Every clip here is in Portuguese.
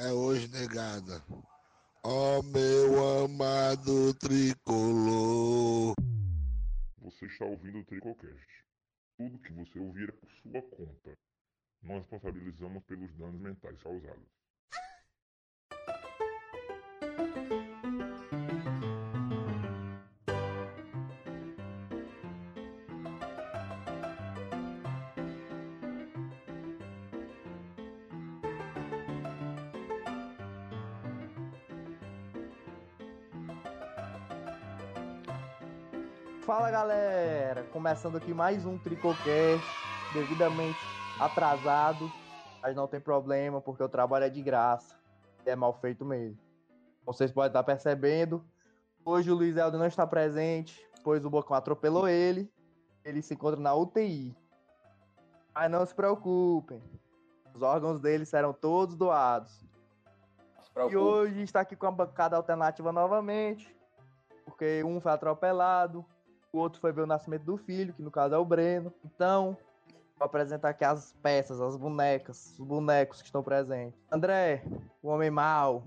é hoje, negada. Ó meu amado tricolor. Você está ouvindo o Tricocast. Tudo que você ouvir é por sua conta. Nós responsabilizamos pelos danos mentais causados. Fala galera, começando aqui mais um Tricocast, devidamente atrasado, mas não tem problema porque o trabalho é de graça, é mal feito mesmo. Vocês podem estar percebendo, hoje o Luiz Helder não está presente, pois o Bocão atropelou ele, ele se encontra na UTI. Mas não se preocupem, os órgãos dele serão todos doados. E hoje está aqui com a bancada alternativa novamente, porque um foi atropelado, o outro foi ver o nascimento do filho, que no caso é o Breno. Então, vou apresentar aqui as peças, as bonecas, os bonecos que estão presentes. André, o homem mau.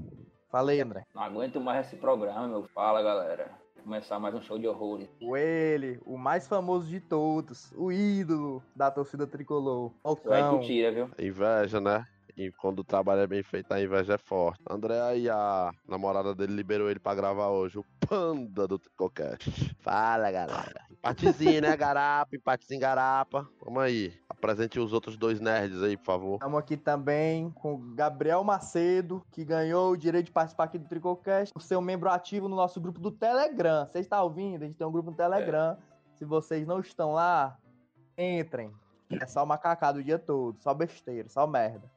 Falei, André. Não aguento mais esse programa, meu. Fala, galera. Começar mais um show de horrores. O ele, o mais famoso de todos, o ídolo da torcida tricolor. Tu aí tu Falcão. tira, viu? Inveja, né? E quando o trabalho é bem feito, a inveja é forte. André aí, a namorada dele liberou ele pra gravar hoje. O panda do Tricocast. Fala, galera. Empatezinho, né, garapa? Empatezinho, garapa. Vamos aí. Apresente os outros dois nerds aí, por favor. Estamos aqui também com o Gabriel Macedo, que ganhou o direito de participar aqui do Tricocast, por ser um membro ativo no nosso grupo do Telegram. Você está ouvindo? A gente tem um grupo no Telegram. Se vocês não estão lá, entrem. É só macacado o dia todo, só besteira, só merda.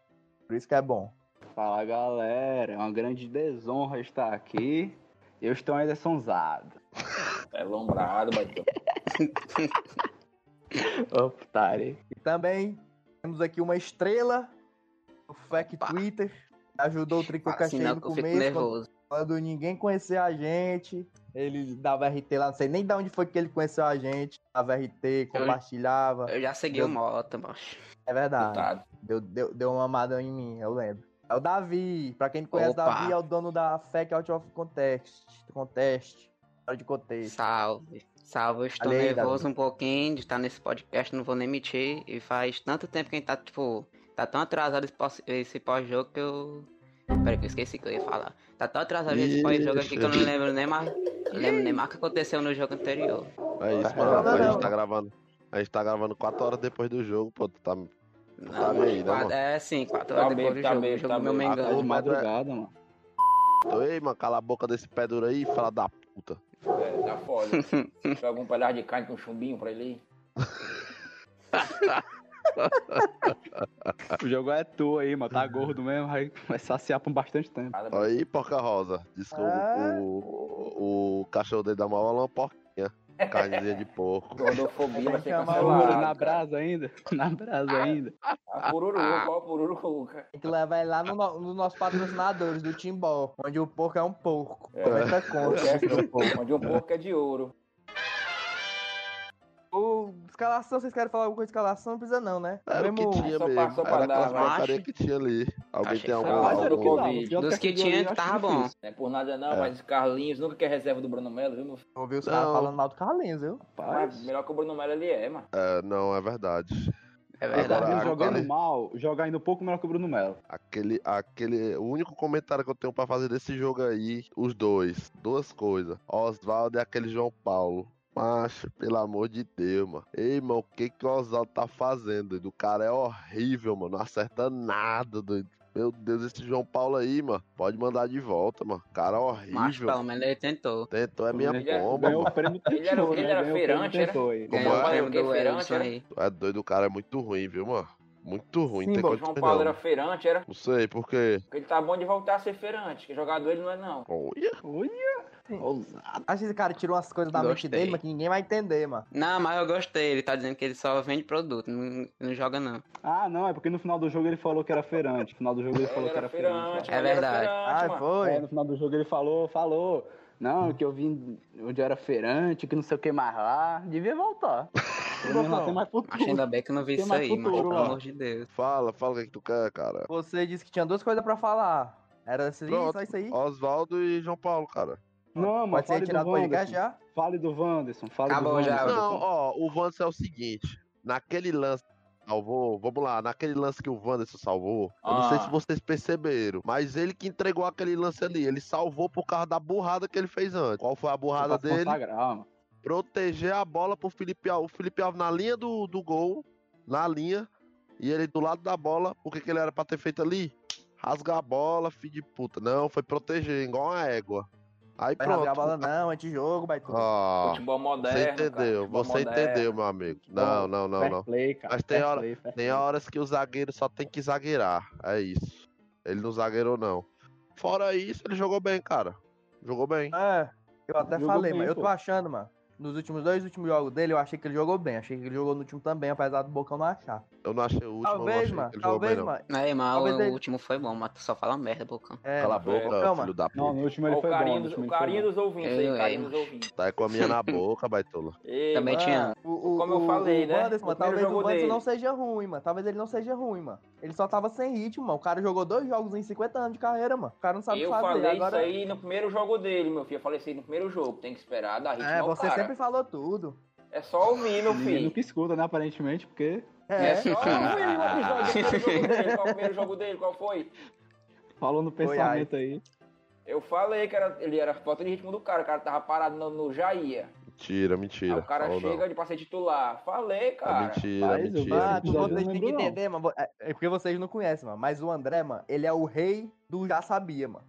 Por isso que é bom. Fala galera, é uma grande desonra estar aqui. Eu estou ainda sonzado. É lombrado, bateu. Otário. E também temos aqui uma estrela do FAC Opa. Twitter, ajudou o Tricocast aí Sinal no que eu fico começo, nervoso. Quando ninguém conhecia a gente. Ele dava RT lá, não sei nem de onde foi que ele conheceu a gente. Dava RT, compartilhava. Eu já segui Meu- o Mota, macho. É verdade. Deu, deu, deu uma amada em mim, eu lembro. É o Davi. Pra quem não conhece, Opa. Davi é o dono da FAC Out of Contest. Contest. De contexto. Salve. Salve, eu estou aí, nervoso um pouquinho de estar nesse podcast, não vou nem mentir. E faz tanto tempo que a gente tá, tipo, tá tão atrasado esse pós-jogo que eu. Peraí, que eu esqueci que eu ia falar. Tá tão atrasado esse pós-jogo aqui que eu não lembro nem mais. Eu lembro nem mais o que aconteceu no jogo anterior. É isso, Não, mano. não, A gente tá gravando. A gente tá gravando 4 horas depois do jogo, pô. Tu tá. Não, Tá meio, né, mano? é sim, quatro Tá horas depois bem, do tá jogo. bem, o jogo tá meu. Até de Mengão. madrugada, mano. Ei, mano, cala a boca desse pé duro aí, fala da puta. É, tá foda. Joga um pedaço de carne com um chumbinho pra ele O jogo é tu aí, mano. Tá gordo mesmo, vai, vai saciar por bastante tempo. Aí, porca rosa. Desculpa, Ah. o, o cachorro dele da mal é uma porquinha. Carnezinha de porco. Gordofobia vai ser Pururu cancelada. na brasa ainda. Na brasa ainda. A pururuca, ó, a pururuca. Tem que levar ele lá no, no- nos nossos patrocinadores do Timbó, onde o porco é um porco. É. 90 conto. Onde um porco é de ouro. O escalação, vocês querem falar alguma coisa de escalação? Não precisa não, né? Era o que Mesmo- tinha Só mesmo. pra Era aquelas que tinha ali. Alguém Achei tem que algum... foi Mas era o que algum... Dos que categoria tinha, eu acho tava bom. é por nada não, É. mas Carlinhos nunca quer reserva do Bruno Melo, viu, meu filho? Ouvi os caras falando mal do Carlinhos, viu? Rapaz, melhor que o Bruno Melo ele é, mano. É, não, é verdade. É verdade. Agora- jogando mal, joga ainda um pouco melhor que o Bruno Melo. Aquele, aquele, o único comentário que eu tenho pra fazer desse jogo aí, os dois, duas coisas. Oswaldo e aquele João Paulo. Macho, pelo amor de Deus, mano. Ei, mano, o que que o Oswaldo tá fazendo? doido? O cara é horrível, mano. Não acerta nada, doido. Meu Deus, esse João Paulo aí, mano. Pode mandar de volta, mano. Cara Mas horrível. pelo menos ele tentou. Tentou, é minha Ele é- bomba, mano. prêmio Ele era- ele né? era feirante, era? tentou. Como Ganhou é? o prêmio Feirante. Tu É doido, o cara é muito ruim, viu, mano? Muito ruim, Sim, tem bom, João Paulo não. era feirante, era? Não sei, por quê? Porque ele tá bom de voltar a ser feirante, que jogador ele não é não. Olha, Olha, ousado. Acho que esse cara tirou umas coisas da mente Gostei. dele, mas que ninguém vai entender, mano. Não, mas eu gostei. Ele tá dizendo que ele só vende produto, não, não joga não. Ah, não, é porque no final do jogo ele falou que era feirante. No final do jogo ele falou Ele que era era feirante. É verdade. feirante, Ah, foi? É, no final do jogo ele falou, falou. Não, que eu vim onde era feirante, que não sei o que mais lá. Devia voltar. Futuro. ainda bem que eu não vi Tem isso aí, futuro mas pelo amor de Deus. fala, fala o que, que tu quer, cara. Você disse que tinha duas coisas pra falar. Era isso, Pronto. isso aí? Oswaldo e João Paulo, cara. Não, mas Pode ser fale do retirado do podcast já? Fale do Wanderson. Fale Acabou do já. Wanderson. Não, ó, o Wanderson é o seguinte. Naquele lance que salvou, vamos lá, naquele lance que o Wanderson salvou, eu não sei Ah. se vocês perceberam, mas ele que entregou aquele lance ali, ele salvou por causa da burrada que ele fez antes. Qual foi a burrada dele? consagrar. Proteger a bola pro Felipe Alves. O Felipe Alves na linha do, do gol, na linha, e ele do lado da bola, o que, que ele era pra ter feito ali? Rasgar a bola, filho de puta. Não, foi proteger, igual uma égua. Aí Vai pronto. a bola não, antijogo, vai tudo. Ah, Futebol moderno. você cara, entendeu, futebol você moderno. entendeu, meu amigo. Não, não, não, não. play, cara. Mas tem hora- play, Tem horas que o zagueiro só tem que zagueirar. É isso. Ele não zagueirou, não. Fora isso, ele jogou bem, cara. Jogou bem. É, eu até Jogou falei, bem, mas eu tô pô. achando, mano. Nos últimos dois últimos jogos dele, eu achei que ele jogou bem. Achei que ele jogou no último também, apesar do Bocão não achar. Eu não achei o último, eu não talvez, achei mano. que ele jogou bem, Talvez, não. mano. Aí, mas Talvez o ele- último foi bom, mas tu só fala merda, Bocão. É, Cala a boca, Bocão, filho mano. da Não, puta. no último ele o foi bom. carinho, o carinho dos ouvintes Eu, aí, eu, carinho dos ouvintes. Tá com a minha na boca, baitola. Ei, Também mano, tinha. O, o, Como eu falei, o né? Mano, talvez o dele. não seja ruim, mano. Talvez ele não seja ruim, mano. Ele só tava sem ritmo, mano. O cara jogou dois jogos em 50 anos de carreira, mano. O cara não sabe Eu fazer. falei Agora... isso aí no primeiro jogo dele, meu filho. Eu falei isso aí no primeiro jogo. Tem que esperar dar ritmo É, ao você cara. Sempre falou tudo. É só ouvir, meu Ninguém filho. nunca escuta, né, aparentemente, porque É, É só ouvir o episódio dele. Qual o primeiro jogo dele? Qual foi? falou no Foi, pensamento aí. Eu falei que era, ele era falta de ritmo do cara. O cara tava parado no, no Jair. Mentira, Aí mentira. o cara chega não. de pra ser titular. Falei, É cara. mentira, Mas, mentira. Mano, eu vocês têm que entender, mano. É é porque vocês não conhecem, mano. Mas o André, mano, ele é o rei do já sabia, mano.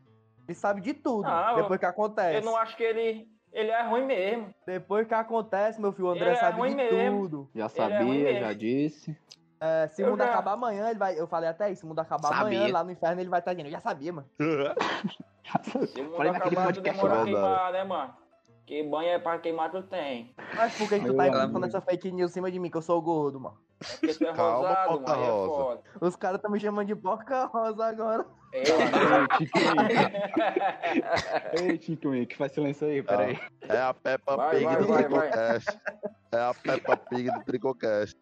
Ele sabe de tudo, Não, depois que acontece. Eu não acho que ele. Ele é ruim mesmo. Depois que acontece, meu filho, o André Ele é sabe ruim de mesmo. tudo. Já é sabia, mesmo. já disse. É, se o mundo já- acabar amanhã, ele vai. Eu falei até isso, se o mundo acabar Sabia. amanhã, lá no inferno, ele vai estar dizendo, eu já sabia, mano. Se o mundo Falei acabar, tu podcast, demora a queimar, né, mano? Que banho é pra queimar, tu tem. Mas por que, que tu tá amo. essa fake news em cima de mim, que eu sou gordo, mano? É porque tu é Calma, rosado, mano. É Rosa. foda. Os caras tão me chamando de porca rosa agora. É, Ei, Tinko, que faz silêncio aí, peraí. É a Peppa Vai, Pig vai, do vai. Tricocast. É a Peppa Pig do Tricocast.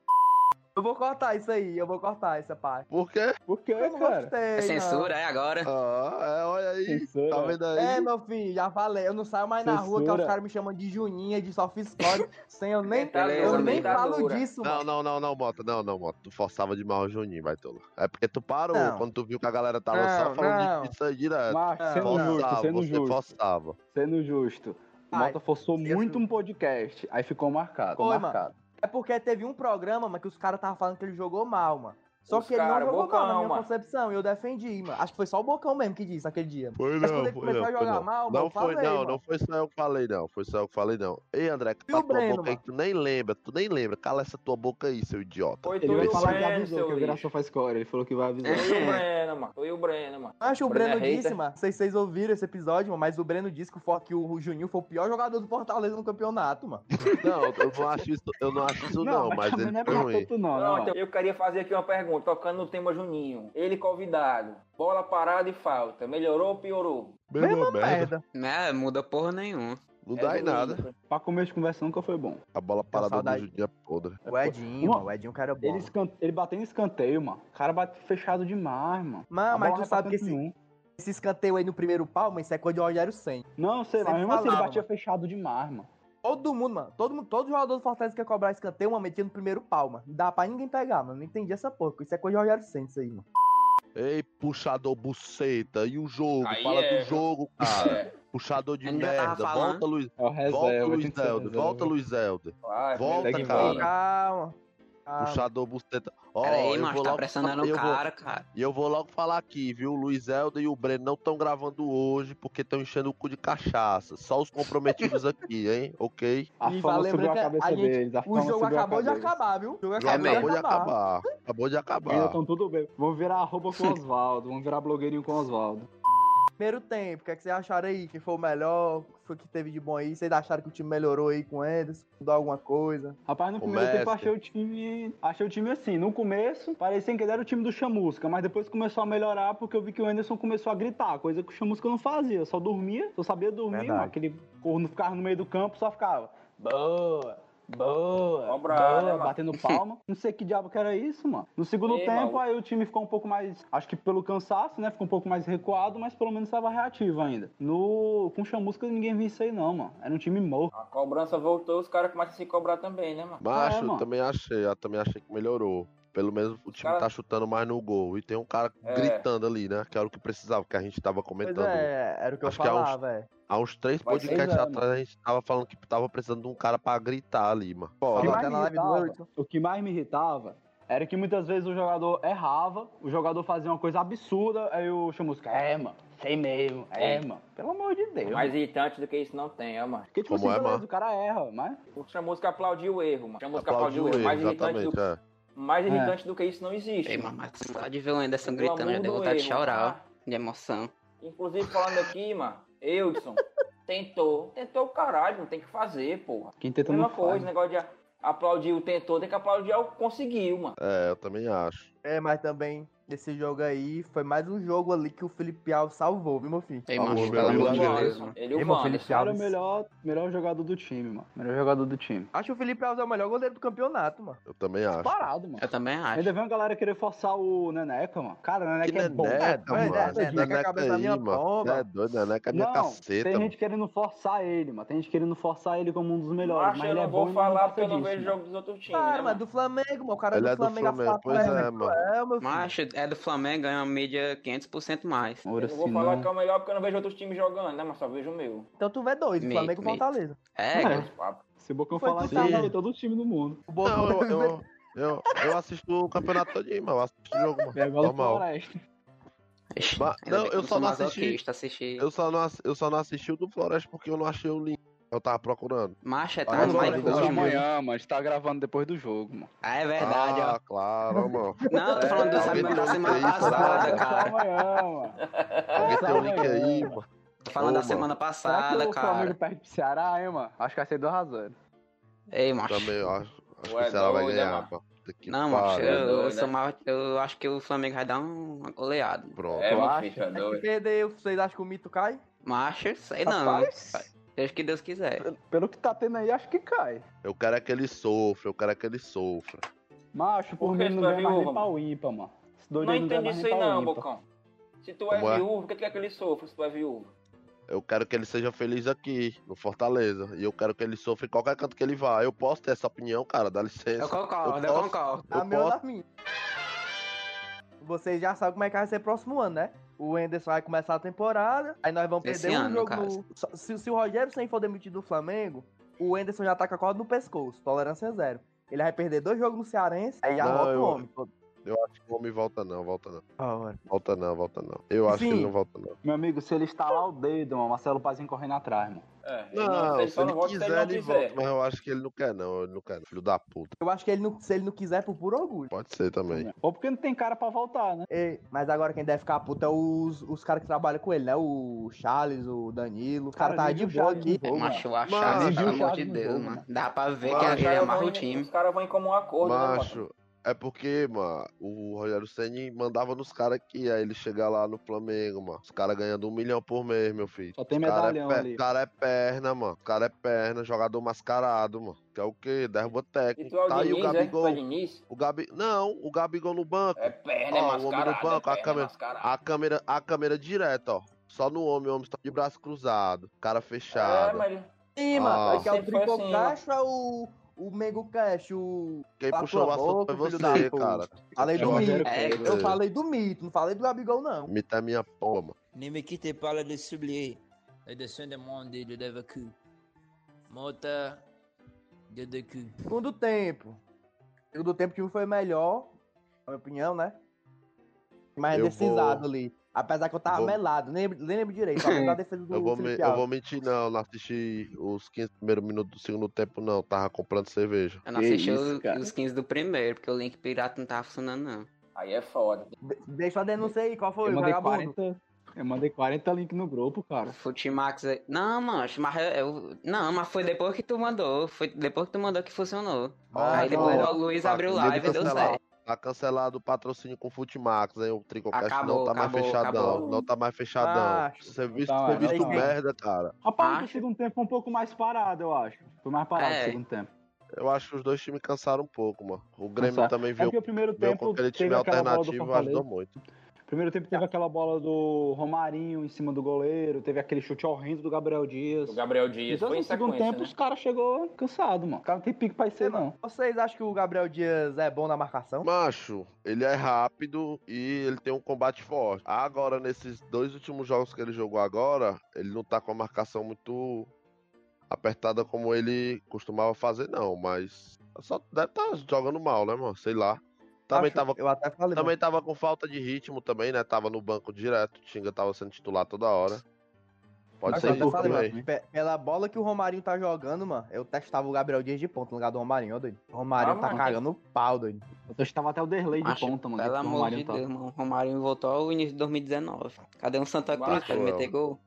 Eu vou cortar isso aí, eu vou cortar essa parte. Por quê? Por quê, Eu não cara? gostei. É censura, é agora? Ah, é, olha aí. Censura. Tá vendo aí? É, meu filho, já falei. Eu não saio mais na rua que Censura. os caras me chamam de Juninha, de Sofiscore, sem eu nem, Beleza, eu nem falo disso, Não, mano. não, não, não, Mota. Não, não, Mota. Tu forçava demais o Juninho, vai tolo. É porque tu parou Não. quando tu viu que a galera tava Não, só falando disso aí direto. Mas, sendo não. justo, Forçava, sendo você justo, forçava. sendo justo. Mota forçou muito um podcast, aí ficou marcado. Ficou Foi, marcado. É porque teve um programa, mano, que os caras estavam falando que ele jogou mal, mano. Só Os que ele não jogou Bocão, mal na minha mano. concepção, e eu defendi, mano. Acho que foi só o Bocão mesmo que disse naquele dia. Foi Mas quando ele começou a jogar não. mal, mano, não eu foi, falei, não, mano. não foi só eu que falei, não. Foi só eu que falei, não. Ei, André, cala tua Breno, boca aí, mano? que tu nem lembra, tu nem lembra. Cala essa tua boca aí, seu idiota. Foi Ele vai o falar que Breno, avisou, que o lixo. faz score. Ele falou que vai avisar. E o Breno, mano. E o Breno, mano. Acho o O Breno Breno é disse, mano. Não sei se vocês ouviram esse episódio, mano, mas o Breno disse que o, que Juninho foi o pior jogador do Fortaleza no campeonato, mano. Não, eu não acho isso, eu não acho isso não, mas ele não é foi ruim. não, Não, não. eu queria fazer aqui uma pergunta, tocando no tema Juninho. Ele convidado. Bola parada e falta. Melhorou ou piorou? Mesma merda. Merda. É, muda porra nenhuma. Não É dá em nada. Pra começo de conversa nunca foi bom. A bola parada do. Juninho é podre. O Edinho, mano. O Edinho é um cara bom. Ele, escan... ele bateu em escanteio, mano. O cara bate fechado demais, mano. Mano, mas tu pra sabe que esse, nenhum. esse escanteio aí no primeiro pau, mas isso é coisa de Rogério Senna. Não, sei lá, Sempre mesmo assim ele batia fechado demais, mano. Todo mundo, mano. Todo, mundo, todo jogador do Fortaleza que quer cobrar escanteio, mano, metia no primeiro pau, mano. Não dá pra ninguém pegar, mano. Não entendi essa porra. Isso é coisa de Rogério isso aí, mano. Ei, puxador buceta, e o jogo? Aí Fala é, do jogo, cara. É, Puxador de merda. Volta, Luiz. É o reserva. Volta, Luiz reserva. Volta, Luiz Zelder. vai, Volta, cara. Calma. Puxador buceta. Ó, Pera aí, eu mano, vou tá logo pressionando o vou- cara, cara. E eu vou logo falar aqui, viu? O Luiz Helder e o Breno não estão gravando hoje porque estão enchendo o cu de cachaça. Só os comprometidos aqui, hein? Ok? A E fama vai subiu a lembrar que cabeça a gente- deles. A O jogo subiu a acabou de acabar, viu? O jogo Já acabou, de acabou de acabar. Acabou de Ainda acabar. estão tudo bem. Vamos virar arroba com o Oswaldo. Vamos virar blogueirinho com o Oswaldo. Primeiro tempo, o que, é que vocês acharam aí? Quem foi o melhor? O que foi que teve de bom aí? Vocês acharam que o time melhorou aí com o Ederson? Mudou alguma coisa? Rapaz, no O primeiro tempo mestre. achei o time. Achei o time assim. No começo, parecia que ele era o time do Chamusca, mas depois começou a melhorar porque eu vi que o Anderson começou a gritar, coisa que o Chamusca não fazia. Só dormia, só sabia dormir, Verdade. Aquele corno ficava no meio do campo, só ficava. Boa! Boa, né, boa, mano? batendo palma. Não sei que diabo que era isso, mano. No segundo Ei, tempo, mano. aí o time ficou um pouco mais. Acho que pelo cansaço, né? Ficou um pouco mais recuado, mas pelo menos estava reativo ainda. No. Com chamusca ninguém viu isso aí, não, mano. Era um time morto. A cobrança voltou, os caras começam a se cobrar também, né, mano? Macho, É, eu mano. também achei, eu também achei que melhorou. Pelo menos o time Cara- tá chutando mais no gol. E tem um cara É. gritando ali, né? Que era o que precisava, que a gente tava Pois comentando. é, era o que Acho eu que é uns- falava, velho. Há uns três Vai podcasts atrás a gente tava falando que tava precisando de um cara pra gritar ali, mano. O que, mais me na live do irritava, o que mais me irritava era que muitas vezes o jogador errava, o jogador fazia uma coisa absurda, aí o chamusca, é, mano, sei mesmo, é, mano. Pelo amor de Deus. Mais mano. irritante do que isso não tem, ó, mano. Porque, tipo Como assim, é, beleza, mano? o cara erra, mas. O Chamusca aplaudiu o erro, mano. Chamusca Aplaudiu aplaudiu o erro. Mais irritante, do, é. mais irritante do que isso não existe. Ei, mano. mas só de ver o Anderson gritando, já deu do vontade de erro, chorar, ah. ó, de emoção. Inclusive, falando aqui, mano, Eudson tentou. Tentou o caralho, não tem que fazer, porra. Quem tenta Mesma não coisa, faz. negócio de aplaudir o tentou, tem que aplaudir o conseguiu, mano. É, eu também acho. É, mas também, nesse jogo aí, foi mais um jogo ali que o Felipe Alves salvou, viu, meu filho? Ei, macho, pelo amor de Deus. Deus, mano. Ele o Era o Alves. melhor, melhor jogador do time, mano. Melhor jogador do time. Acho que o Felipe Alves é o melhor goleiro do campeonato, mano. Eu também acho. Parado, mano. Eu também acho. Ainda vem uma galera querer forçar o Neneca, mano. Cara, o Neneca Que é bom. neneca, É, mano. é, é, neneca é a cabeça da minha pomba. É doido, neneca é minha Não, caceta, tem gente querendo forçar ele, mano. Tem gente querendo forçar ele como um dos melhores. Acho mas eu ele é não bom falar porque eu não vejo jogo dos outros times, Cara, né, mas do Flamengo, mano. O cara Ele do é do Flamengo, Flamengo, pois é, mano. É, meu filho. Macho, é do Flamengo, ganha uma mídia 500% mais. Ora, Eu não vou falar não- que é o melhor porque eu não vejo outros times jogando, né? Mas só vejo o meu. Então tu vê dois, Flamengo e. Fortaleza. É, É. Se o Bocão falar isso, tá ele lá. vê todo o time do mundo. O Boca Não, eu, eu, eu, eu assisto o campeonato todinho, mano. Eu assisto o jogo, mano. É Normal. Mas- não, eu só não assisti- assisti. Eu só, não, eu só não assisti o do Floresta porque eu não achei o link. Eu tava procurando. Macho, é tá não, mais não, do não, que não. amanhã, mano. A gente tá gravando depois do jogo, mano. Ah, é verdade, ah, ó. claro, mano. Não, eu tô falando do É, sábado alguém da semana um passada, Só cara. amanhã, mano. Alguém tem o link aí, mano. mano. Tô falando da Ô, semana Será que passada, o Flamengo cara. perde pro Ceará, hein, mano? Acho que vai ser 2x0. Ei, macho. Também eu acho. Acho Ué, que o Ceará vai né, ganhar, mano? mano. Que Não, macho, pariu. eu, eu, doido, sou né? mal, eu acho que o Flamengo vai dar um- uma goleada. Pronto. É, filho, é Se perder, vocês acham que o mito cai? Macho, sei não. Rapaz, Seja o que Deus quiser. pelo que tá tendo aí, acho que cai. Eu quero é que ele sofra, eu quero é que ele sofra. Macho, por Por mim que ele não tu é ganha mais nem viúva, pau ímpar, mano. Não ganha entendi isso aí não. Bocão. Se tu é Como é? viúvo, o que tu quer que ele sofra se tu é viúvo? Eu quero que ele seja feliz aqui, no Fortaleza. E eu quero que ele sofra em qualquer canto que ele vá. Eu posso ter essa opinião, cara, dá licença. Eu concordo, eu, posso- concordo. A Eu minha ou posso- das minhas. Vocês já sabem como é que vai ser próximo ano, né? O Enderson vai começar a temporada, aí nós vamos Esse perder um ano, no jogo no... Se, se o Rogério sem for demitido do Flamengo, o Enderson já tá com a corda no pescoço, tolerância zero. Ele vai perder dois jogos no Cearense, aí já volta o homem. Eu acho que o homem volta não, volta não. Ah. Volta não, volta não. Eu acho que ele não volta não. Meu amigo, se ele estalar o dedo, mano, Marcelo Pazinho correndo atrás, mano. É, Não, ele se ele não volta quiser, ele não ele volta. Mas eu acho que ele não quer não, ele não quer não. Filho da puta. Eu acho que ele não, se ele não quiser, por puro orgulho. Pode ser também. Ou porque não tem cara pra voltar, né? Ei, mas agora quem deve ficar puto é os, os caras que trabalham com ele, né? O Charles, o Danilo. Os caras Cara, tá de boa Charles aqui. jogo, Macho, a nem pelo amor de Deus, mano. Dá pra ver que ele caras amarra o time. Os caras vão em comum acordo, né, mano? É porque, mano, o Rogério Senni mandava nos caras aqui, aí ele chega lá no Flamengo, mano. Os caras ganhando um milhão por mês, meu filho. Só tem Os cara medalhão é ali. O cara é perna, mano. O cara é perna, jogador mascarado, mano. Que é o quê? Derruba E técnico. tu é o Tá aí o Diniz, é? Tu Gabigol. é? O Gabi... Não, o Gabigol no banco. É perna, é Ó, o homem no mascarado, é banco, a é câmera- mascarado. A câmera, a câmera direta, ó. Só no homem, o homem está de braço cruzado, cara É, fechado. mas ele- Sim, Ah. mano. Aqui é o Sempre foi Triple assim, é o, o Mengo Cash? O... Quem Cala puxou o assunto foi você, cara. Falei do Eu Rogério mito. É, Pedro. Eu falei do mito, não falei do Gabigol, não. Me tá minha porra, mano. Ne me quittez pas le. Le dessin de monde de Devacu. Mota de Decu. Segundo tempo. Segundo tempo o time foi melhor, na minha opinião, né? Mais Eu decisado vou- ali. Apesar que eu tava vou- melado, nem lembro, nem lembro direito. Eu vou, me- eu vou mentir, não. Não assisti os 15 primeiros minutos do segundo tempo, não. Tava comprando cerveja. Eu não Que assisti isso, o- cara. os 15 do primeiro, porque o link pirata não tava funcionando, não. Aí é foda. De- Deixa a denúncia aí, qual foi, Eu mandei vagabundo? 40. Eu mandei 40 links no grupo, cara. Futimax aí. Não, mano, mas eu, eu- Não, mas foi depois que tu mandou. Foi depois que tu mandou que funcionou. Ah, aí depois o Luiz tá, abriu live e deu certo. Tá cancelado o patrocínio com o Futimax, hein? O Tricocast Acabou, não tá mais acabou, fechadão. acabou. Não tá mais fechadão. Macho. Serviço, Tá, mas serviço não tá. merda, cara. Rapaz, Acho. o segundo tempo foi um pouco mais parado, eu acho. Foi mais parado É. o segundo tempo. Eu acho que os dois times cansaram um pouco, mano. O Grêmio Cansaram. também É veio, porque o primeiro veio tempo com aquele time alternativo, ajudou muito. Primeiro tempo teve aquela bola do Romarinho em cima do goleiro, teve aquele chute horrendo do Gabriel Dias. O Gabriel Dias Então, foi em no segundo tempo, né? os caras chegou cansado, mano. O cara não tem pique pra ser, não. Vocês acham que o Gabriel Dias é bom na marcação? Macho, ele é rápido e ele tem um combate forte. Agora, nesses dois últimos jogos que ele jogou agora, ele não tá com a marcação muito apertada como ele costumava fazer, não. Mas só deve estar jogando mal, né, mano? Sei lá. Também Acho- tava, Eu até falei, também tava com falta de ritmo também, né? Tava no banco direto. O Tinga tava sendo titular toda hora. Pode Acho ser isso falei, mano, pe- pela bola que o Romarinho tá jogando, mano, eu testava o Gabriel Dias de ponta no lugar do Romarinho, ó, doido. O Romarinho Ah, tá mano. cagando o pau, doido. Eu testava até o Derlei de Macho, ponta, mano. Pelo amor de Romarinho tá. Deus, mano. O Romarinho voltou ao início de 2019. Cadê um Santa Cruz pra ele é. meter gol?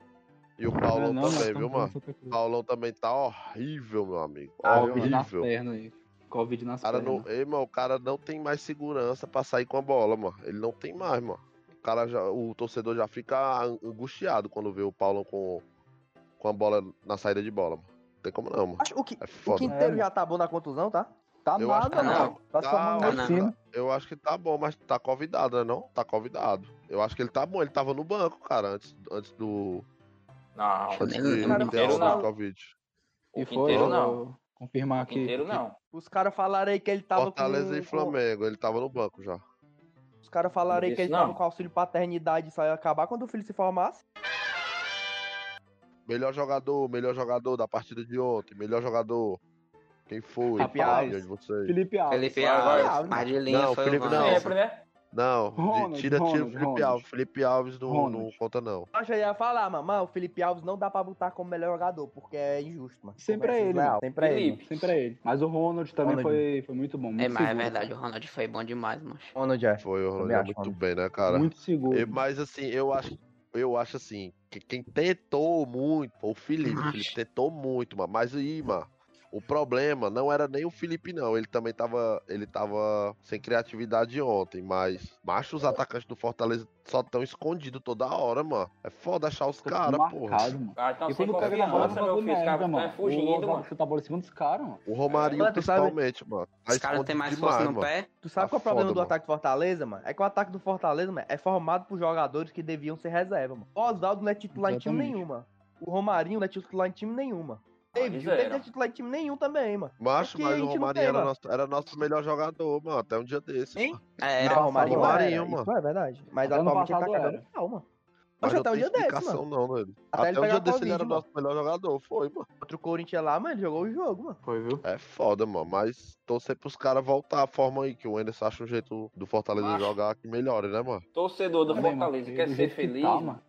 E o Paulão Não, não, também, viu, mano? O Paulão também tá horrível, meu amigo. Ah, Covid nas horrível. Covid nas O cara pernas. não, ei, mano, o cara não tem mais segurança pra sair com a bola, mano. Ele não tem mais, mano. O cara já, o torcedor já fica an- angustiado quando vê o Paulo com, com a bola na saída de bola, mano. Não tem como não, mano. Acho o, que, É o. Quinteiro É, já tá bom na contusão, tá? Tá Eu nada, que não. Tá formando Tá, medicina. Eu acho que tá bom, mas tá convidado, né? Não? Tá convidado. Eu acho que ele tá bom. Ele tava no banco, cara, antes, antes do. Não, Antes nem- de onda do não. Covid. E O foi Quinteiro ó, não. Confirmar aqui. Quinteiro não. Os caras falaram aí que ele tava Fortaleza com... e Flamengo, ele tava no banco já. Os caras falaram aí que ele Isso tava não. com auxílio paternidade e só ia acabar quando o filho se formasse. Melhor jogador, melhor jogador da partida de ontem, melhor jogador. Quem foi? Felipe Alves. de vocês. Felipe Alves. Felipe. Alves, mas de linha Não, foi Felipe o não. Sempre, né? Não, Ronald, tira, tira o Ronald, Felipe Ronald. Alves. Felipe Alves não, não Ronald. conta, não. Eu já ia falar, mano, mano, o Felipe Alves não dá pra botar como melhor jogador, porque é injusto, mano. Sempre é Conversa ele, mano. Sempre é ele. Sempre é ele. Mas o Ronald também Ronald. foi, foi muito bom. Muito É, mas é seguro. verdade, o Ronald foi bom demais, mano. Ronald é. Foi, o Ronaldo acho, muito mano. bem, né, cara? Muito seguro. E- mas assim, eu acho, eu acho assim, que quem tentou muito foi o Felipe. O Acho. Felipe tentou muito, mano. Mas aí, mano, o problema não era nem o Felipe, não. Ele também tava, ele tava sem criatividade ontem. Mas, macho, os atacantes do Fortaleza só tão escondidos toda hora, mano. É foda achar os caras, porra. mano. Ah, então E quando pega na bola, meu faz filho. Os merda, caras estão mano. fugindo, O mano. chuta a bola em cima dos caras, mano. O Romarinho, Mas tu sabe- principalmente, mano. Tá Os caras têm mais demais, força no mano. pé. Tu sabe Tá qual é o problema do ataque do Fortaleza, mano? É que o ataque do Fortaleza, mano, é formado por jogadores que deviam ser reserva, mano. O Oswaldo não é titular em time Exatamente. nenhum, mano. O Romarinho não é titular em time nenhum, mano. David, o não é titular em time nenhum também, mano. Macho, que mas o Romarinho tem, era mano. nosso, era nosso melhor jogador, mano. Até um dia desse. Hein? mano. É, Não, era o Romarinho, Romarinho, era, mano. Isso é verdade. Mas atualmente ele tá cagando pau, mano. Mas até um tem dia desse, mano. não. Até Até, ele o dia desse ele era mano. nosso melhor jogador, foi, mano. Contra o Corinthians lá, mano, ele jogou o jogo, mano. Foi, viu? É foda, mano. Mas torcer pros caras voltar a forma aí, que o Enderson acha um jeito do Fortaleza Macho. jogar que melhore, né, mano? Torcedor do mano, Fortaleza quer ser feliz, mano.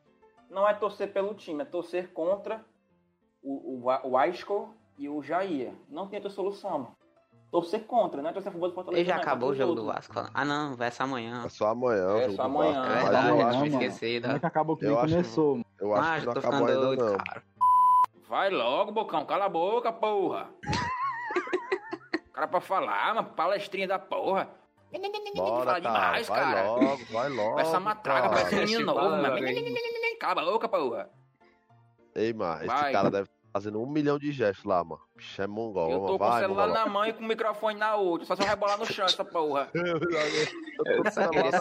não é torcer pelo time, é torcer contra o, o, o Aisco e o Jair. Não tem outra solução. Torcer contra, não é torcer a favor do Fortaleza. Ele já não, é acabou o jogo do. Vasco. Ah, não, vai ser amanhã. É só amanhã, É, só amanhã. É Mas verdade, eu acho, mano. esquecido. Como é que acabou que Eu nem acho- começou, eu acho Mas que não tô acabou ficando ainda, doido, não. cara. Vai logo, Bocão, cala a boca, porra. cara pra falar, uma palestrinha da porra. Bora, Fala cara. demais, vai cara. logo, vai logo. Essa matraca parece um menino novo, mano. Cala a boca, porra. Ei, mano, esse cara deve estar fazendo um milhão de gestos lá, mano. Bicho é mongol, Eu mano. tô com o celular mongolão. na mão e com o microfone na outra. Só se eu rebolar no chão essa porra. Eu tô com o celular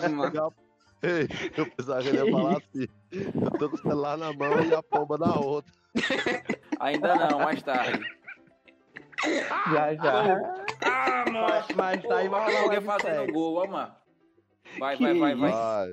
na mão. mano. Ei, eu pensava que ele ia falar assim. Eu tô com o celular na mão e a pomba na outra. Ainda não, mais tarde. Já, já. Ah, mano. Mas, mas tá aí, vai rolar Alguém fazendo gol, ó, mano. Vai, vai, vai, vai. Vai.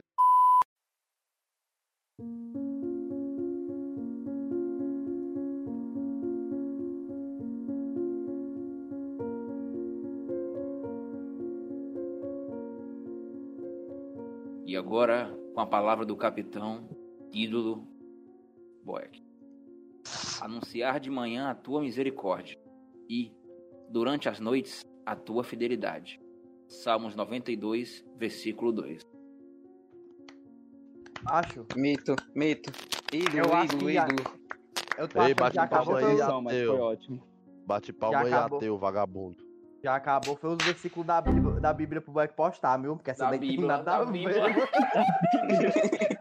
E agora, com a palavra do capitão, ídolo, Boeck. Anunciar de manhã a tua misericórdia e, durante as noites, a tua fidelidade. Salmos 92, versículo 2. Acho. Mito, mito. Ídolo, Eu acho ídolo, que já- ídolo. Eu tô Ei, bate palma acabou aí, ateu. foi ótimo. Bate palma aí, ateu, vagabundo. Já acabou, foi os versículos da Bíblia, da Bíblia pro Black postar, viu? Porque essa Da daí tem Bíblia, nada da a Bíblia. ver.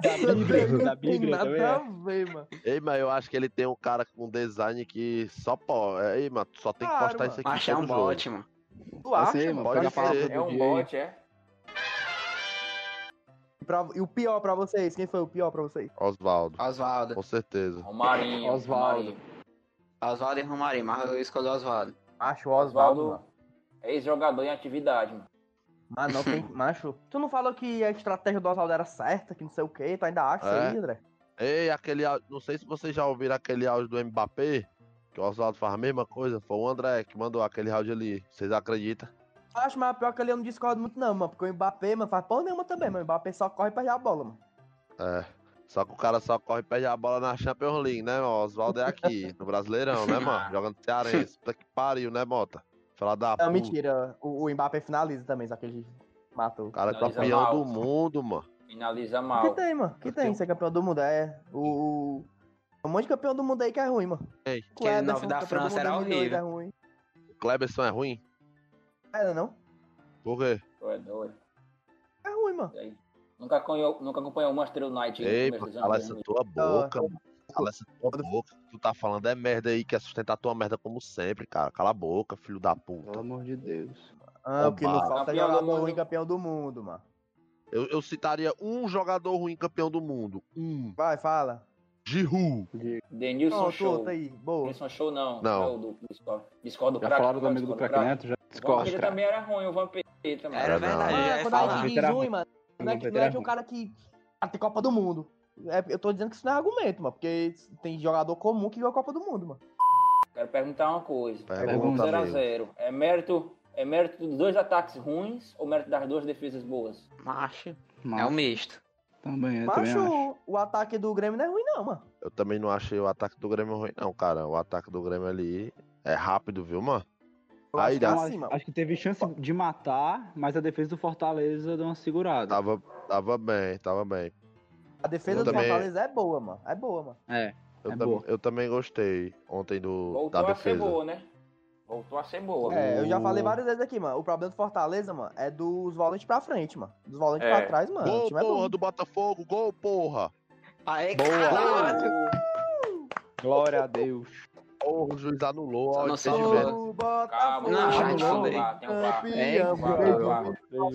Da Bíblia, da Tem Bíblia também. nada a é. ver, mano. Ei, mas eu acho que ele tem um cara com design que só pode. Ei, mano, tu só tem que Claro, postar mano. isso aqui Mas é um jogo. bot, mano. Tu acha, Assim, mano? Pode ser. do É um dia. bot, é? E, pra- e o pior pra vocês? Quem foi o pior pra vocês? Osvaldo, Osvaldo. com certeza. Romarinho. Osvaldo. Romarinho. Osvaldo e Romarinho, mas eu escolhi o Osvaldo, Osvaldo mano. é ex-jogador em atividade, mano. Mas não tem. Macho, tu não falou que a estratégia do Osvaldo era certa, que não sei o que, tu ainda acha isso É. aí, André? Ei, aquele áudio. Não sei se vocês já ouviram aquele áudio do Mbappé. Que o Oswaldo faz a mesma coisa. Foi o André que mandou aquele áudio ali. Vocês acreditam? Acho, mas pior que ali eu não discordo muito, não, mano. Porque o Mbappé, mano, faz porra nenhuma também, mano. O Mbappé só corre pra pegar a bola, mano. É. Só que o cara só corre e perde a bola na Champions League, né, mano? O Oswaldo é aqui, no Brasileirão, né, mano? Jogando Cearense. Puta que pariu, né, Mota? Fala da Não, mentira. O, o Mbappé finaliza também, só que ele matou. O cara é Finaliza campeão mal. do mundo, mano. Finaliza O que mal. tem, mano? O que tem ser campeão do mundo? É. O. Um monte de campeão do mundo aí que é ruim, mano. Ei. Aquele novo Cleberson, da França era 2008 horrível. É ruim. O Kleberson é ruim? Era não? Por quê? Tu é doido. É ruim, mano. Nunca acompanhou, nunca acompanhou o Manchester United Ei, dos cala essa 2000. tua boca, mano. Cala essa tua boca. O que tu tá falando é merda aí, quer sustentar tua merda como sempre, cara. Cala a boca, filho da puta. Pelo amor de Deus. Ah, o que não falta é do jogador ruim campeão do mundo, mano. Eu, eu citaria um jogador ruim campeão do mundo. Um. Vai, fala. Giroud. Denilson Pronto, Show. outro aí. Boa. Denilson Show não. Não. É o do Discord. Discord do Já craque. falaram do não, amigo do Discord Crack Neto? Já O discordo, Vampeta cara. também era ruim, o Vampeta também. Era Era não. verdade, já Ah, ia quando a falar. gente ruim, mano, não é, que, não é de um cara que ah, tem Copa do Mundo. É, eu tô dizendo que isso não é argumento, mano. Porque tem jogador comum que ganhou a Copa do Mundo, mano. Quero perguntar uma coisa. Pergunta, 0 a amigo. 0 É mérito, é mérito dos dois ataques ruins ou mérito das duas defesas boas? Macho. É Mas um misto. também, eu Mas também acho. o, ataque do Grêmio não é ruim, não, mano. Eu também não achei o ataque do Grêmio ruim, não, cara. O ataque do Grêmio ali é rápido, viu, mano? Eu Aí acho que é dá- assim, acho que teve chance de matar, mas a defesa do Fortaleza deu uma segurada. Tava, tava bem, tava bem. A defesa eu do também- Fortaleza é boa, mano. É boa, mano. É. Eu, É tam- boa. eu também gostei ontem do, Voltou da a ser defesa. boa, né? Voltou a ser boa. É, eu já falei várias vezes aqui, mano. O problema do Fortaleza, mano, é dos volantes pra frente, mano. Dos volantes É. pra trás, mano. o Gol, time é porra, bom. do Botafogo, gol, porra! Aê, Boa. caralho. Glória a Deus. O juiz anulou, não ele sei fez de diferença. O Calma. Não, já falei. Tem um VAR. Campeão, VAR, campeão. VAR.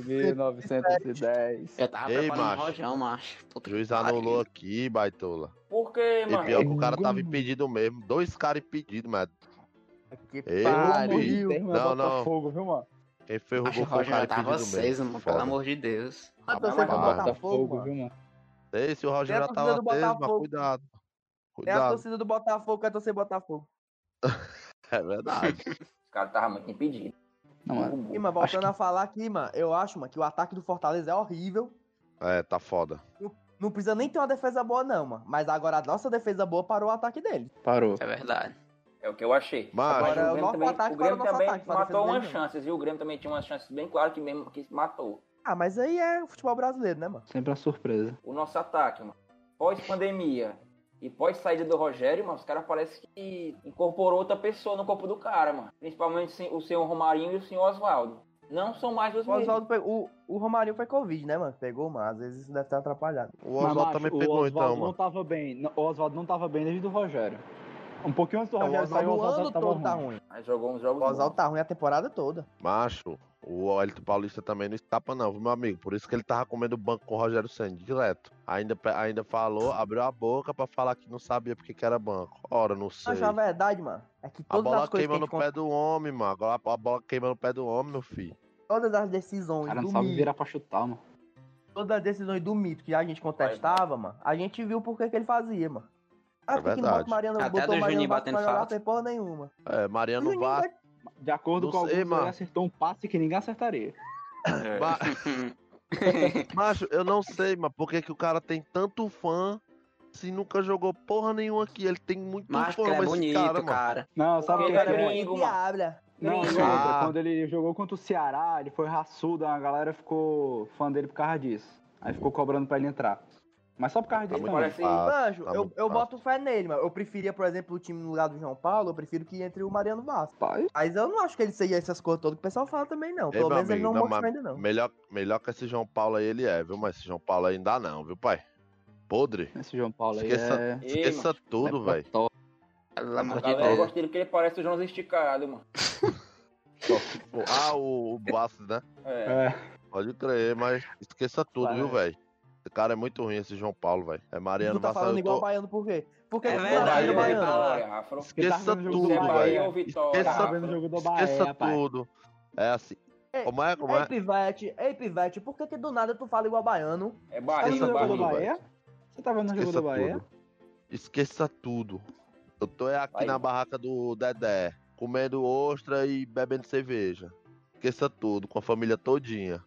1910. Eu tava Ei, preparando macho. o rojão, macho. Puta O juiz anulou aqui, baitola. Por quê, E mano? pior que o cara tava impedido mesmo. Dois caras impedidos, mas Que Ei, pariu. Não, não. Botafogo, viu, mano? quem fez o Acho que gol o foi o cara tava impedido mesmo. aceso, mano. Pelo amor de Deus. Ah, pro Rapaz. Botafogo, mano. viu, mano? Ei, se o Roger a já torcida tava do aceso, mas Botafogo. cuidado. Tem a Cuidado, torcida do Botafogo que é torcer Botafogo. é verdade. Os caras estavam muito impedidos. Não, mano. E, mas voltando a falar aqui, mano, eu acho, mano, que o ataque do Fortaleza é horrível. É, tá foda. Não precisa nem ter uma defesa boa, não, mano. Mas agora a nossa defesa boa parou o ataque dele. Parou. É verdade. É o que eu achei. Mas- Agora, o o Grêmio nosso também, ataque o Grêmio o também ataque, matou umas chances, viu? O Grêmio também tinha umas chances bem claras que mesmo que matou. Ah, mas aí é o futebol brasileiro, né, mano? Sempre a surpresa. O nosso ataque, mano. Pós-pandemia e pós-saída do Rogério, mano, os caras parecem que incorporou outra pessoa no corpo do cara, mano. Principalmente o senhor Romarinho e o senhor Oswaldo. Não são mais os O, mesmos. Oswaldo pegou, o, o Romarinho foi Covid, né, mano? Pegou, mas às vezes isso deve ter atrapalhado. O Mas, Oswaldo também o pegou Oswaldo então, não mano. tava bem. O Oswaldo não tava bem desde o Rogério. Um pouquinho antes do Não, o Rogério sair, Oswaldo o o Oswaldo ano tava todo tá ruim. ruim. Mas jogou uns jogos O Oswaldo tá ruim a temporada toda. Macho, o Elito Paulista também não escapa não, viu, meu amigo? Por isso que ele tava comendo banco com o Rogério Senna, direto. Ainda, ainda falou, abriu a boca pra falar que não sabia porque que era banco. Ora, não sei. Mas a verdade, mano, é que A todas bola as coisas que queima a no gente pé do homem, mano. Agora a bola queima no pé do homem, meu filho. todas as decisões cara não sabe mito, virar pra chutar, mano. todas as decisões do mito que a gente contestava, mano, a gente viu por que que ele fazia, mano. Ah, É que que não verdade. o Mariano, Até botou do o Mariano Juninho Vasco batendo pra jogar falta. sem porra nenhuma. É, Mariano Juninho Vasco. vai- De acordo Não com sei, alguns, mano. ele acertou um passe que ninguém acertaria. Ma- Macho, eu não sei, mas por que, que o cara tem tanto fã se nunca jogou porra nenhuma aqui? Ele tem muito Mas fã, que ele é bonito, cara, cara. Não, sabe o que é? que é? gringo, Que mano. habla. Não, Gringo. não, Ah. quando ele jogou contra o Ceará, ele foi raçudo, a galera ficou fã dele por causa disso. Aí ficou cobrando pra ele entrar. Mas só por causa Tá parece- fácil, Anjo, tá eu, eu boto fé nele, mano. Eu preferia, por exemplo, o time no lugar do João Paulo, eu prefiro que entre o Mariano Vasco. Pai, Mas eu não acho que ele seja essas coisas todas que o pessoal fala também, não. Ei, Pelo menos ele amigo, não, não, mostrou mas ainda, não. Melhor, melhor que esse João Paulo aí ele é, viu? Mas esse João Paulo aí não não, viu, pai? Podre. esse João Paulo aí Esqueça, é... esqueça tudo, é velho. Deus. gosta dele porque ele parece o Jonas esticado, mano. Ah, o, o Bastos, né? É. É, Pode crer, mas esqueça tudo, Vai. viu, velho? Esse cara é muito ruim, esse João Paulo, velho. É Mariano Tu tá Vasco. falando igual tô- baiano por quê? Porque É tu verdade, tá é baiano. tá Esqueça tudo, velho. Esqueça Tá Esqueça tudo. É assim. Ei, Como é, como Ei, é? Pivete, ei, Pivete, por que, que do nada tu fala igual baiano? É Tá Bahia, do Bahia. Bahia? Você tá vendo o jogo do Bahia? tudo. Esqueça tudo. Eu tô é aqui Vai. na barraca do Dedé, comendo ostra e bebendo cerveja. Esqueça tudo, com a família todinha.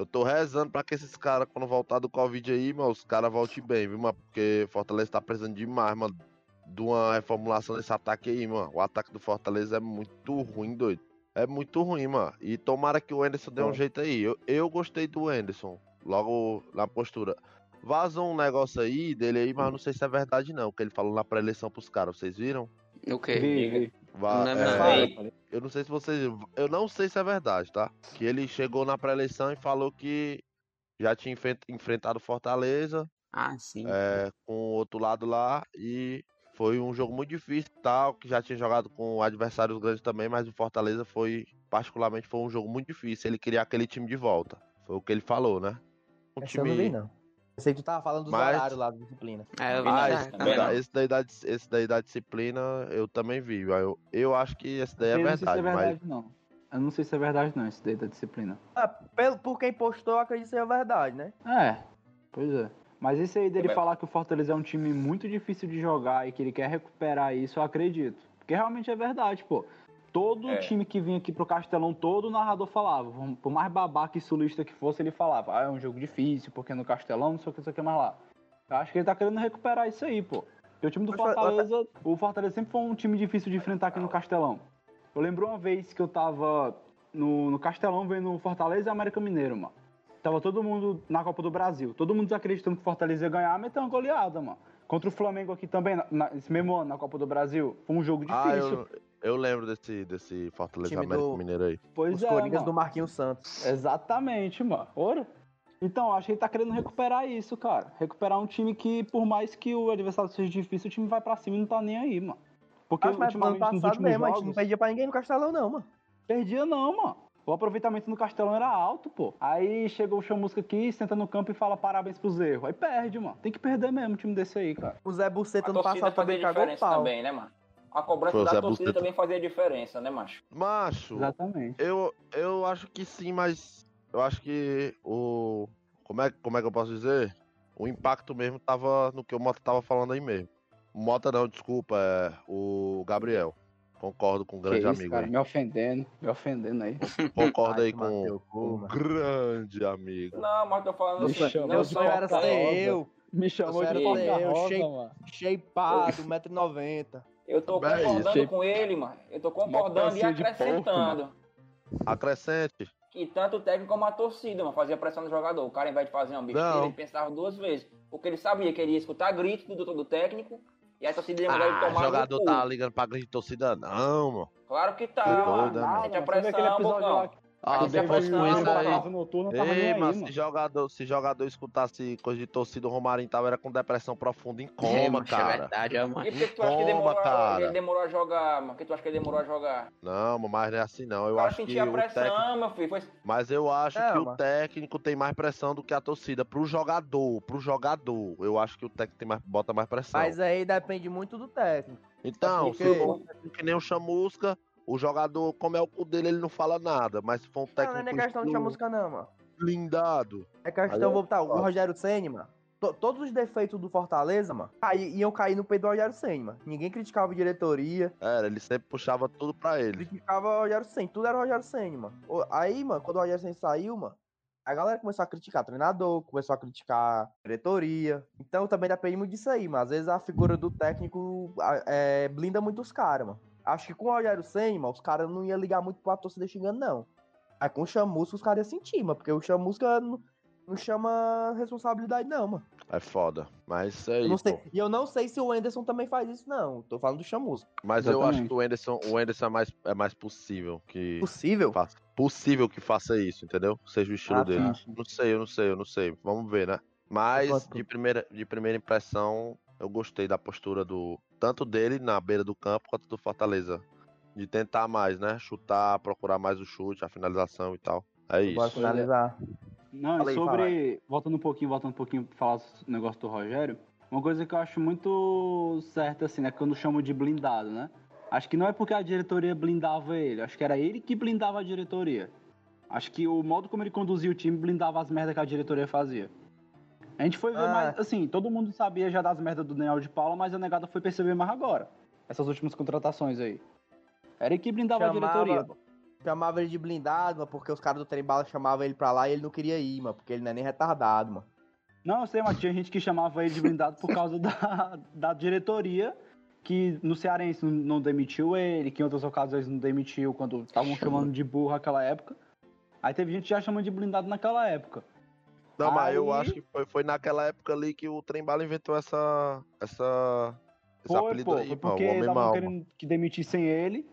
Eu tô rezando pra que esses caras, quando voltar do Covid aí, mano, os caras voltem bem, viu, mano? Porque Fortaleza tá precisando demais, mano, de uma reformulação desse ataque aí, mano. O ataque do Fortaleza é muito ruim, doido. É muito ruim, mano. E tomara que o Anderson dê um jeito aí. Eu, eu gostei do Anderson, logo na postura. Vazou um negócio aí dele aí, mas eu não sei se é verdade não, que ele falou na pré-eleição pros caras, vocês viram? O quê? Não é, não. Eu não sei se vocês. Eu não sei se é verdade, tá? Que ele chegou na pré-eleição e falou que já tinha enfren- enfrentado Fortaleza Ah, sim. é, com o outro lado lá e foi um jogo muito difícil tal, que já tinha jogado com adversários grandes também, mas o Fortaleza foi, particularmente, foi um jogo muito difícil. Ele queria aquele time de volta. Foi o que ele falou, né? Um Essa eu não vi, não. Pensei que tu tava falando dos Mas- horários lá da disciplina. É, eu vi Ah, na- esse, também não. esse, daí da, esse daí da disciplina eu também vi. Eu, eu acho que esse daí é Eu não sei se é verdade, mas verdade, não. Eu não sei se é verdade, não, esse daí da disciplina. Ah, pelo, por quem postou, eu acredito que seja verdade, né? É, pois é. Mas esse aí dele Também. falar que o Fortaleza é um time muito difícil de jogar e que ele quer recuperar isso, eu acredito. Porque realmente é verdade, pô. Todo É. time que vinha aqui pro Castelão, todo o narrador falava. Por mais babaca e sulista que fosse, ele falava. Ah, é um jogo difícil, porque no Castelão, não sei o que, não sei o que mais lá. Eu acho que ele tá querendo recuperar isso aí, pô. Porque o time do Mas, mas- Fortaleza, o Fortaleza sempre foi um time difícil de enfrentar aqui no Castelão. Eu lembro uma vez que eu tava no, no Castelão vendo Fortaleza e América Mineiro, mano. Tava todo mundo na Copa do Brasil. Todo mundo acreditando que o Fortaleza ia ganhar, meteu uma goleada, mano. Contra o Flamengo aqui também, na- na- esse mesmo ano, na Copa do Brasil. Foi um jogo Ah, difícil. eu, eu lembro desse, desse Fortaleza Time América do- Mineiro aí. Pois Os é, Coringas mano. do Marquinhos Santos. Exatamente, mano. Ora. Então, acho que ele tá querendo recuperar isso, cara. Recuperar um time que, por mais que o adversário seja difícil, o time vai pra cima e não tá nem aí, mano. Porque Acho mais pro ano ultimamente nos passado últimos mesmo, a gente jogos... não perdia pra ninguém no Castelão, não, mano. Perdia não, mano. O aproveitamento no Castelão era alto, pô. Aí chega o Chamusca aqui, senta no campo e fala parabéns pros erros. Aí perde, mano. Tem que perder mesmo um time desse aí, cara. O Zé Buceta no passado também cagou o diferença pau. também, né, mano? A cobrança da torcida também fazia diferença, né, macho? Macho, Exatamente. eu, eu acho que sim, mas eu acho que o. Como é, como é que eu posso dizer? O impacto mesmo tava no que o Mota tava falando aí mesmo. O Mota não, desculpa, é o Gabriel. Concordo com o grande isso, amigo cara, aí. me ofendendo, me ofendendo aí. Concordo Ai, aí com o mano. grande amigo. Não, mas tô falando Me assim, chama, de era ser eu, Me chamou de era porta eu, shapeado, 1,90m. Eu tô Bem, concordando achei- com ele, mano. Eu tô concordando e porco, acrescentando. Acrescente. que tanto o técnico como a torcida, mano, fazia pressão no jogador. O cara, ao invés de fazer uma besteira, ele pensava duas vezes. Porque ele sabia que ele ia escutar gritos do, do, do técnico e a torcida ia mandar ele Ah, tomar no jogador cu. tá ligando pra grande torcida, não, mano. Claro que tá, mano. doido, né, A vê aquele pressão, episódio lá Ah, se fosse com isso aí. Noturno, Ei, aí, mas mano. se jogador, se jogador escutasse coisa de torcida, o Romarinho tava era com depressão profunda em É, coma, macho, É cara. verdade, ó, mano. E por que tu acha que demorou, cara. ele demorou a jogar, mano? Por que tu acha que ele demorou a jogar? Não, mas não é assim não. O Eu cara acho que sentia o pressão, técnico, meu filho. Foi... mas eu acho É, que o mas- técnico tem mais pressão do que a torcida pro jogador, pro jogador. Eu acho que o técnico tem mais, bota mais pressão. Mas aí depende muito do técnico. Então, porque- se técnico que nem o Chamusca, o jogador, como é o cu dele, ele não fala nada. Mas se for um Não, técnico não é questão de chamusca, não, mano. blindado, É Aí questão, vou botar, o. Rogério Senni, mano. to- Todos os defeitos do Fortaleza, mano, caí- iam cair no peito do Rogério Senni, mano. Ninguém criticava a diretoria, era, ele sempre puxava tudo pra ele. criticava o Rogério Senni, tudo era o Rogério Senni, mano. Aí, mano, quando o Rogério Senni saiu, mano, a galera começou a criticar treinador, começou a criticar diretoria. Então também depende muito disso aí, mano. Às vezes a figura do técnico é, blinda muito os caras, mano. Acho que com o Rogério Senni, mano, os caras não iam ligar muito pra torcida xingando, não. Aí com o Chamusca os caras iam sentir, mano, porque o Chamusca não, não chama responsabilidade, não, mano. É foda. Mas isso aí. Eu não sei- pô. E eu não sei se o Anderson também faz isso, não. Tô falando do Chamusca. Mas eu acho Exatamente. que o Anderson, o Anderson é mais, é mais possível que Possível? faça. Possível que faça isso, entendeu? Seja o estilo Ah, dele. sim. Não sei, eu não sei, eu não sei. Vamos ver, né? Mas de primeira, de primeira impressão, eu gostei da postura do. Tanto dele na beira do campo quanto do Fortaleza. De tentar mais, né? Chutar, procurar mais o chute, a finalização e tal. É Bora isso. finalizar. Não, Fala e aí, sobre. Voltando um pouquinho, voltando um pouquinho pra falar o negócio do Rogério. Uma coisa que eu acho muito certa, assim, né? Quando chamam de blindado, né? Acho que não é porque a diretoria blindava ele, acho que era ele que blindava a diretoria. Acho que o modo como ele conduzia o time blindava as merdas que a diretoria fazia. A gente foi ver Ah. mais, assim, todo mundo sabia já das merdas do Daniel de Paula, mas a negada foi perceber mais agora. Essas últimas contratações aí. Era ele que blindava a diretoria. Chamava, chamava ele de blindado, mano, porque os caras do trem bala chamavam ele pra lá e ele não queria ir, mano. Porque ele não é nem retardado, mano. Não, eu sei, mas tinha gente que chamava ele de blindado por causa da, da diretoria, que no Cearense não, não demitiu ele, que em outras ocasiões não demitiu quando estavam chamando de burro naquela época. Aí teve gente já chamando de blindado naquela época. Não, mas eu Aí- acho que foi, foi naquela época ali que o Trembala inventou essa. essa. esse Foi, apelido pô, aí, foi pô, porque estavam querendo que demitissem ele,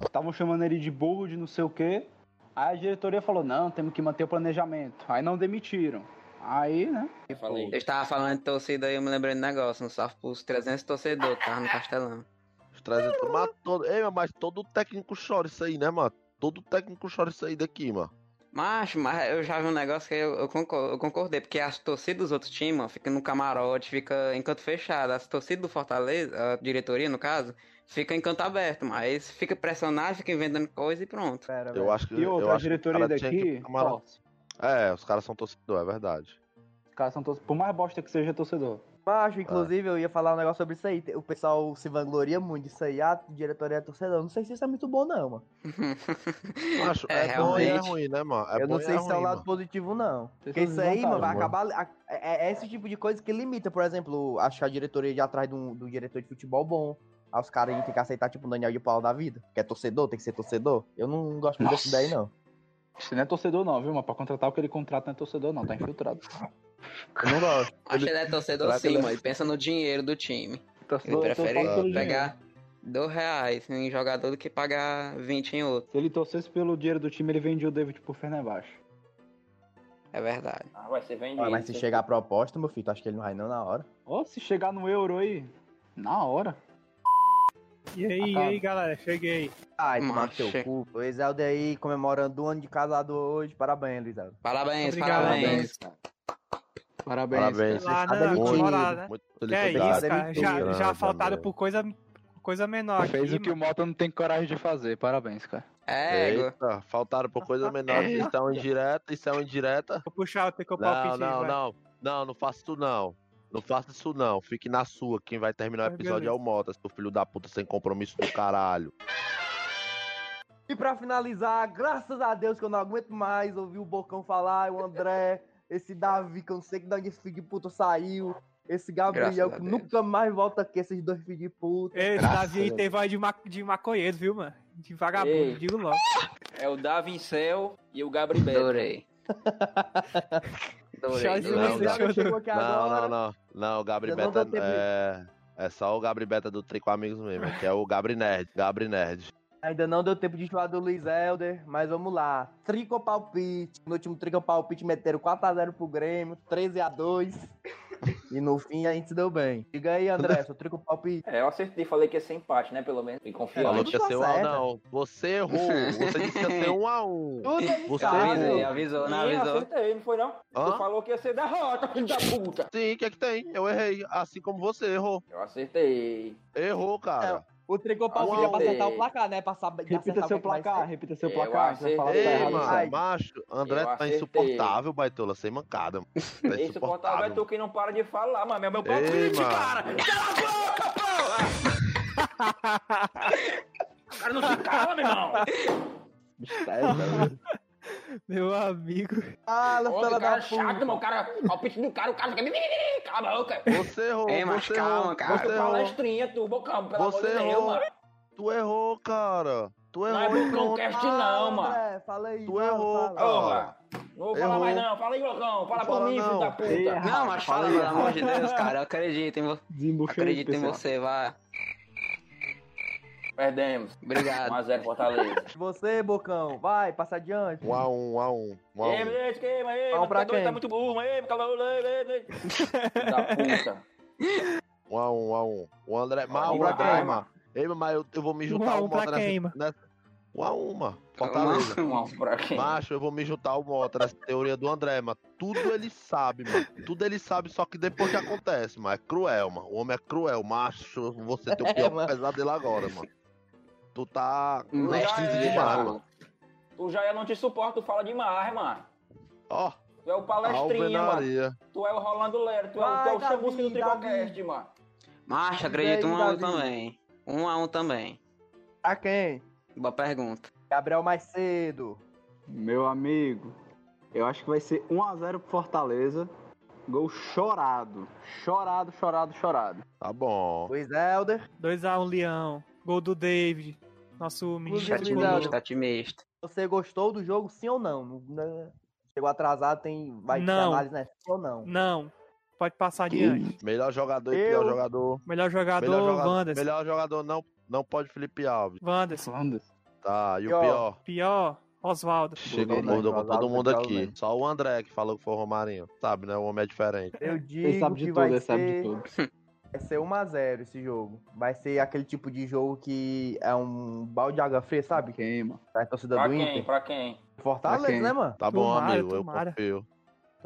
estavam chamando ele de burro, de não sei o quê. Aí a diretoria falou, não, temos que manter o planejamento. Aí não demitiram. Aí, né? Fala aí. Eu estava falando de torcida e eu me lembrei do negócio. Um salve pros 300 torcedores que tava no Castelão. Os 300. Mas todo, ei, mas todo técnico chora isso aí, né, mano? Todo técnico chora isso aí daqui, mano. Mas, mas eu já vi um negócio que eu, eu, concor- eu concordei, porque as torcidas dos outros times, mano, fica no camarote, fica em canto fechado. As torcidas do Fortaleza, a diretoria no caso, fica em canto aberto, mas fica pressionado, fica inventando coisa e pronto. Pera, Eu acho que. E eu outra, a acho que o diretoria daqui. É, os caras são torcedor, é verdade. Os caras são torcedores. Por mais bosta que seja torcedor. Macho, inclusive, eu ia falar um negócio sobre isso aí. O pessoal se vangloria muito disso aí. Ah, diretoria é torcedor. Não sei se isso é muito bom, não, mano. Acho, É, é, bom e é ruim, né, mano? É eu bom não sei é se é o lado mano. positivo, não. Porque isso aí, mano, vai acabar. a- É, é esse tipo de coisa que limita, por exemplo, que a diretoria de atrás do, do diretor de futebol bom. Aí os caras aí tem que aceitar, tipo, o Daniel de Paulo da vida. Que é torcedor, tem que ser torcedor. Eu não gosto muito dessa Nossa. ideia, não. Isso não é torcedor não, viu? Mas pra contratar o que ele contrata não é torcedor não, tá infiltrado. Eu não gosto. Acho que ele é torcedor Será sim, ele é- mano. Ele pensa no dinheiro do time. Ele Torcedor, tô prefere pegar dois reais em jogador do que pagar 20 em outro. Se ele torcesse pelo dinheiro do time, ele vendia o David por Fenerbahçe. É verdade. Ah, vai ser vendido. Ah, mas se chegar a proposta, meu filho, tu acha que ele não vai não na hora? Ó, se chegar no euro aí, na hora. E aí, e aí, galera, cheguei. Ai, Macho. teu cu. O Exaldo aí comemorando um ano de casado hoje. Parabéns, Luizaldo. Parabéns, Obrigado, parabéns. Parabéns. Parabéns. Lá, Tá né? demitido. Comemorar, né? Muito Que é isso, cara. Já, Grande, já faltaram por coisa, coisa menor Fez aqui, o que o. Mota não tem coragem de fazer. Parabéns, cara. É. Eita, faltaram por coisa menor. Isso é uma indireta, isso é uma indireta. Vou puxar o teu Não, palpite não, vai. não. Não, não faça isso não. Não faça isso não. Fique na sua. Quem vai terminar o episódio é o Mota, seu filho da puta sem compromisso do caralho. E pra finalizar, graças a Deus que eu não aguento mais ouvir o Bocão falar, o André, esse Davi, que eu não sei que onde esse filho de puta saiu, esse Gabriel, que nunca mais volta aqui, esses dois filhos de puta. Esse Graças Davi aí tem voz de, ma de maconheiro, viu, mano? De vagabundo, Ei. digo logo. É o Davincel e o Gabriel. Adorei. Adorei. Não, não. chorou. chegou aqui Não, agora. não, não. Não, o Gabri Eu não Beta dou tempo. é... é só o Gabri Beta do Trico Amigos mesmo, que é o Gabri Nerd. Gabri Nerd. Ainda não deu tempo de falar do Luiz Helder, mas vamos lá. Trico palpite. No último trico palpite meteram 4x0 pro Grêmio, 13x2. e no fim a gente se deu bem. Diga aí, André, seu trico palpite. É, eu acertei, falei que ia ser empate, né? Pelo menos. E confio. Falou que ia tá ser um a um, certo. não. Você errou. Você disse que ia ser um a um. Tudo é Você. Avisei, avisou, não avisou. acertei, não foi não? Hã? Tu falou que ia ser derrota, filho da puta. Sim, o que é que tem? Eu errei. Assim como você errou. Eu acertei. Errou, cara. O trico palpite é pra acertar o placar, né? Pra saber Repita seu vai placar, ser. repita seu Eu placar. Vai falar tá acertei, Ei, errado, mano, macho, André Eu tá acertei. insuportável, Baitola, sem mancada. mano. Tá vai insuportável. tu que não para de falar, mano. É meu palpite, cara. Cala a boca, porra! O cara não se cala, meu irmão. Meu amigo. Ah, Ô, que da cara puta. chato, mano. O cara, palpite do cara, o cara fica... Cala a boca. Você errou, Ei, mas você calma, errou. cara. Você Tu errou. palestrinha, tu, bocão, pelo Você amor de Deus, errou. mano. Tu errou, cara. Tu Não é errou e bocão pronto. cast não, mano. André, fala aí. Tu fala, errou, fala. cara. Não vou falar Errou. mais não. Fala aí, loucão. Fala Não por fala mim, filho não. da puta. Não, mas fala, pelo amor de. Deus, cara. Eu acredito em você. Acredito em você, vai. Perdemos. Obrigado. 1x0 Fortaleza. Você, Bocão, vai, passa adiante. Um a um, um a um. Um a Ei, um. queima aí, Vamos mas pra tá quem? tá muito burro, mas ei, calma aí, Filho da puta. Um a um, um a um. O André. Um o pra André, mano. Ei, mas eu, eu vou me Um juntar ao um pra Mota nessa- quem, mano? nessa- Um a um, mano. Fortaleza. Um a um pra quem? Macho, eu vou me juntar ao Mota nessa teoria do André, mano. Tudo ele sabe, mano. Tudo ele sabe, só que depois que acontece, mano. É cruel, mano. O homem é cruel, macho. Você tem o pior mano. pesadelo agora, mano. Tu tá Hum, mestre é, mano. mano. Tu já é, não te suporto, tu fala demais, mano. Ó, Tu é o palestrinha, mano. Tu é o Rolando Lero, tu é, o- tu é o chamusca do Tricocast, mano. Macho, acredito um a um Davi? também. Um a um também. Pra quem? Boa pergunta. Gabriel mais cedo. Meu amigo, eu acho que vai ser 1x0 pro Fortaleza. Gol chorado. Chorado, chorado, chorado. Tá bom. Luiz Helder. 2x1 Leão. Gol do David. Nosso. Otimista, otimista. Você gostou do jogo, sim ou não? Não- Chegou atrasado, tem. Vai ter análise, né? Sim ou não? Não. Pode passar adiante. Melhor jogador e pior jogador. Melhor jogador, Melhor jogador, Wanderson. melhor jogador não, não pode Felipe Alves. Wanderson. Tá, e o Pior. pior? Pior, Oswaldo. Chegou mudou com Oswaldo todo mundo aqui. pior, né? Só o André que falou que foi o Romarinho. Sabe, né? O homem é diferente. Eu Ele digo sabe de que tudo, vai ele sabe de ser, tudo. vai ser 1x0 esse jogo. Vai ser aquele tipo de jogo que é um balde de água fria, sabe? Queima. Da torcida Pra do quem? Inter. Pra quem? Fortaleza, Pra quem? né, mano? Tá bom, Tomara, amigo. tomara. Eu confio.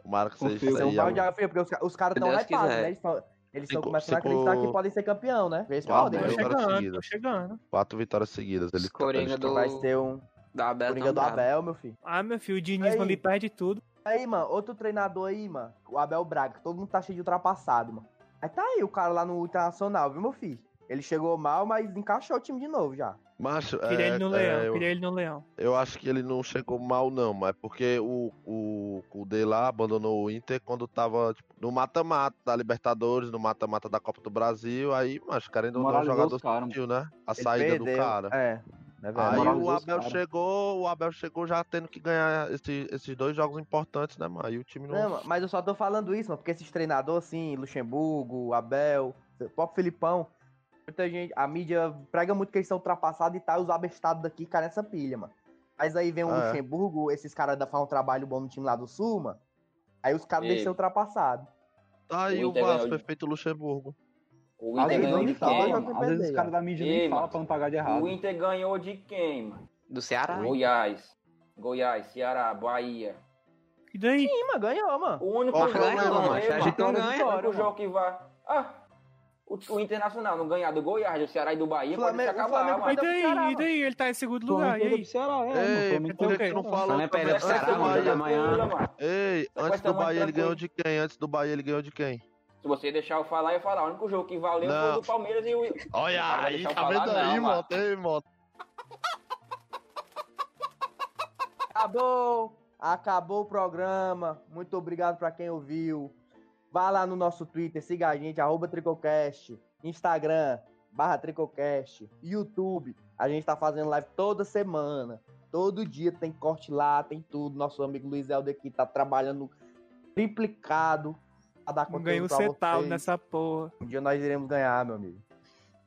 Tomara que Confio. seja isso Vai ser um balde de água fria, porque os, os caras estão hypados, né? Eles estão eles estão Cinco- começando a cinco- acreditar que podem ser campeão, né? Vê se Quatro podem. Tô né? vitórias chegando, tô seguidas. chegando. Quatro vitórias seguidas. Ele Os Coringa do, Vai ser um da Abel Coringa do. Abel, meu filho. Ah, meu filho, o Diniz não Aí. lhe perde tudo. Aí, mano, outro treinador aí, mano, o Abel Braga, todo mundo tá cheio de ultrapassado, mano. Aí tá aí o cara lá no Internacional, viu, meu filho? Ele chegou mal, mas encaixou o time de novo já. Macho, Queria é, ele no é, Leão, eu, queria ele no Leão. eu acho que ele não chegou mal, não, mas porque o, o, o D lá abandonou o Inter quando tava tipo, no mata-mata da Libertadores, no mata-mata da Copa do Brasil. Aí, mas querendo ou não, jogador sentiu, né? A Ele saída do perdeu. cara. É, né, velho? Aí o Abel chegou, o Abel chegou já tendo que ganhar esse- esses dois jogos importantes, né, mano? Aí o time não. Não, mas eu só tô falando isso, mano, porque esses treinadores, assim, Luxemburgo, Abel, o próprio Filipão, muita gente, a mídia prega muito que eles são ultrapassados e tá os abestados daqui, cara, nessa pilha, mano. Mas aí vem o Ah, é. Luxemburgo, esses caras da fazem um trabalho bom no time lá do Sul, mano. Aí os caras Ei. deixam ser ultrapassados. Tá aí O Vasco, perfeito Luxemburgo. O Inter ganhou de fala, fala, quem? mano. Às vezes os caras da mídia Ei, nem falam mano. pra não pagar de errado. O Inter ganhou de quem, mano? Do Ceará. Goiás. Goiás, Ceará, Bahia. E daí? Sim, mano, ganhou, mano. O único Ó, jogo que mano. A gente não mano, ganha. o único jogo que vai... Ah, o, o Internacional não ganhar do Goiás, do Ceará e do Bahia, pode se Flamengo- acabar, Flamengo mano. E pro daí? Ceará, E daí? Ele tá em segundo lugar, e Flamengo aí? do Ceará, é, mano. Ei, Flamengo por que não Flamengo perdeu pro Ceará, mano, da manhã. mano. Ei, antes do tá Bahia ele ganhou de quem? Antes do Bahia ele ganhou de quem? Se você deixar eu falar, eu ia falar. O único jogo que valeu foi Não. o do Palmeiras e o... Olha vai aí, tá falar, vendo não, aí, mano. moto. Acabou! Acabou o programa. Muito obrigado pra quem ouviu. Vá lá no nosso Twitter, siga a gente, arroba Tricocast, Instagram, barra Tricocast, YouTube. A gente tá fazendo live toda semana. Todo dia tem corte lá, tem tudo. Nosso amigo Luiz Helder aqui tá trabalhando triplicado dar Não conteúdo ganhou um pra centavo nessa porra. Um dia nós iremos ganhar, meu amigo.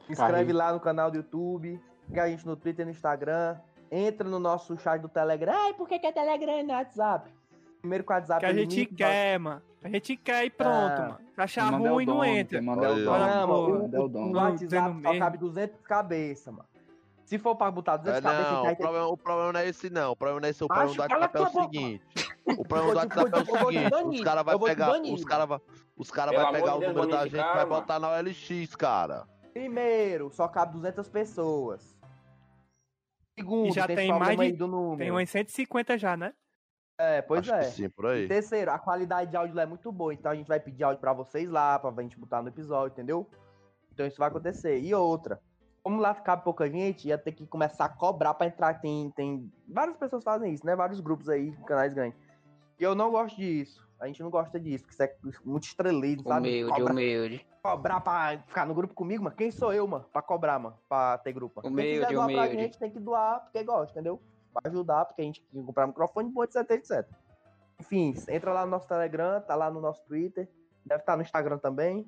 Se inscreve lá no canal do YouTube, siga a gente no Twitter e no Instagram. Entra no nosso chat do Telegram. Ai, por que, que é Telegram e não é WhatsApp? Primeiro com o WhatsApp. Que a ele gente limpa- quer, mano. A gente quer e pronto, Ah. mano. Achar é ruim, não entra. Manda é o dono. Não, Manda é o o, dono. o Não, WhatsApp só cabe 200 cabeças, mano. Se for pra botar 200 É, cabeças, não, o problema, o problema não é esse, não. O problema não é esse. O problema do cala WhatsApp é o seguinte. O problema do WhatsApp é o te seguinte. Os caras vão pegar. Os caras os cara vai pegar o número da gente e vai cara, botar na OLX, cara. Primeiro, só cabe 200 pessoas. Segundo, E já tem, tem mais de- do número. Tem umas 150 já, né? É, pois Acho é. que sim, por aí. Terceiro, a qualidade de áudio lá é muito boa, então a gente vai pedir áudio pra vocês lá, pra gente botar no episódio, entendeu? Então isso vai acontecer. E outra, como lá cabe pouca gente, ia ter que começar a cobrar pra entrar. Tem, tem várias pessoas fazem isso, né? Vários grupos aí, canais grandes. E eu não gosto disso. A gente não gosta disso, que isso é muito estrelismo, sabe? Humilde, Cobra- humilde. cobrar pra ficar no grupo comigo, mano. Quem sou eu, mano? Pra cobrar, mano. Pra ter grupo. mano. Quem Humilde, quiser doar pra humilde. gente, tem que doar porque gosta, entendeu? Pra ajudar, porque a gente tem que comprar microfone bom, etc, etc. Enfim, entra lá no nosso Telegram, tá lá no nosso Twitter, deve estar no Instagram também.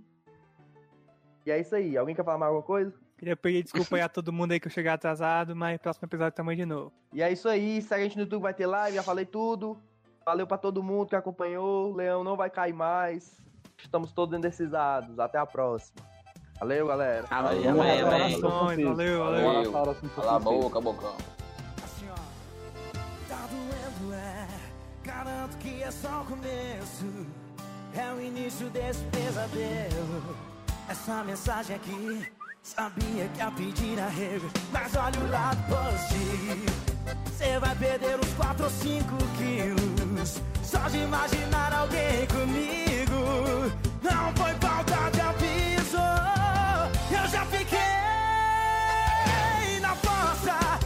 E é isso aí. Alguém quer falar mais alguma coisa? Queria pedir desculpa aí a todo mundo aí que eu cheguei atrasado, mas próximo episódio também de novo. E é isso aí. Segue a gente no YouTube, vai ter live, já falei tudo. Valeu pra todo mundo que acompanhou. Leão não vai cair mais. Estamos todos indecisados. Até a próxima. Valeu, galera. Amém. São Francisco. Valeu, Bora valeu. para São Cala a boca, bocão. Assim, ó. Tá doendo, é. Garanto que é só o começo. É o início desse pesadelo. Essa mensagem aqui. Sabia que ia pedir arrego. Mas olha o lado positivo. Você vai perder uns 4 ou 5 quilos. Só de imaginar alguém comigo. Não foi falta de aviso. Eu já fiquei na força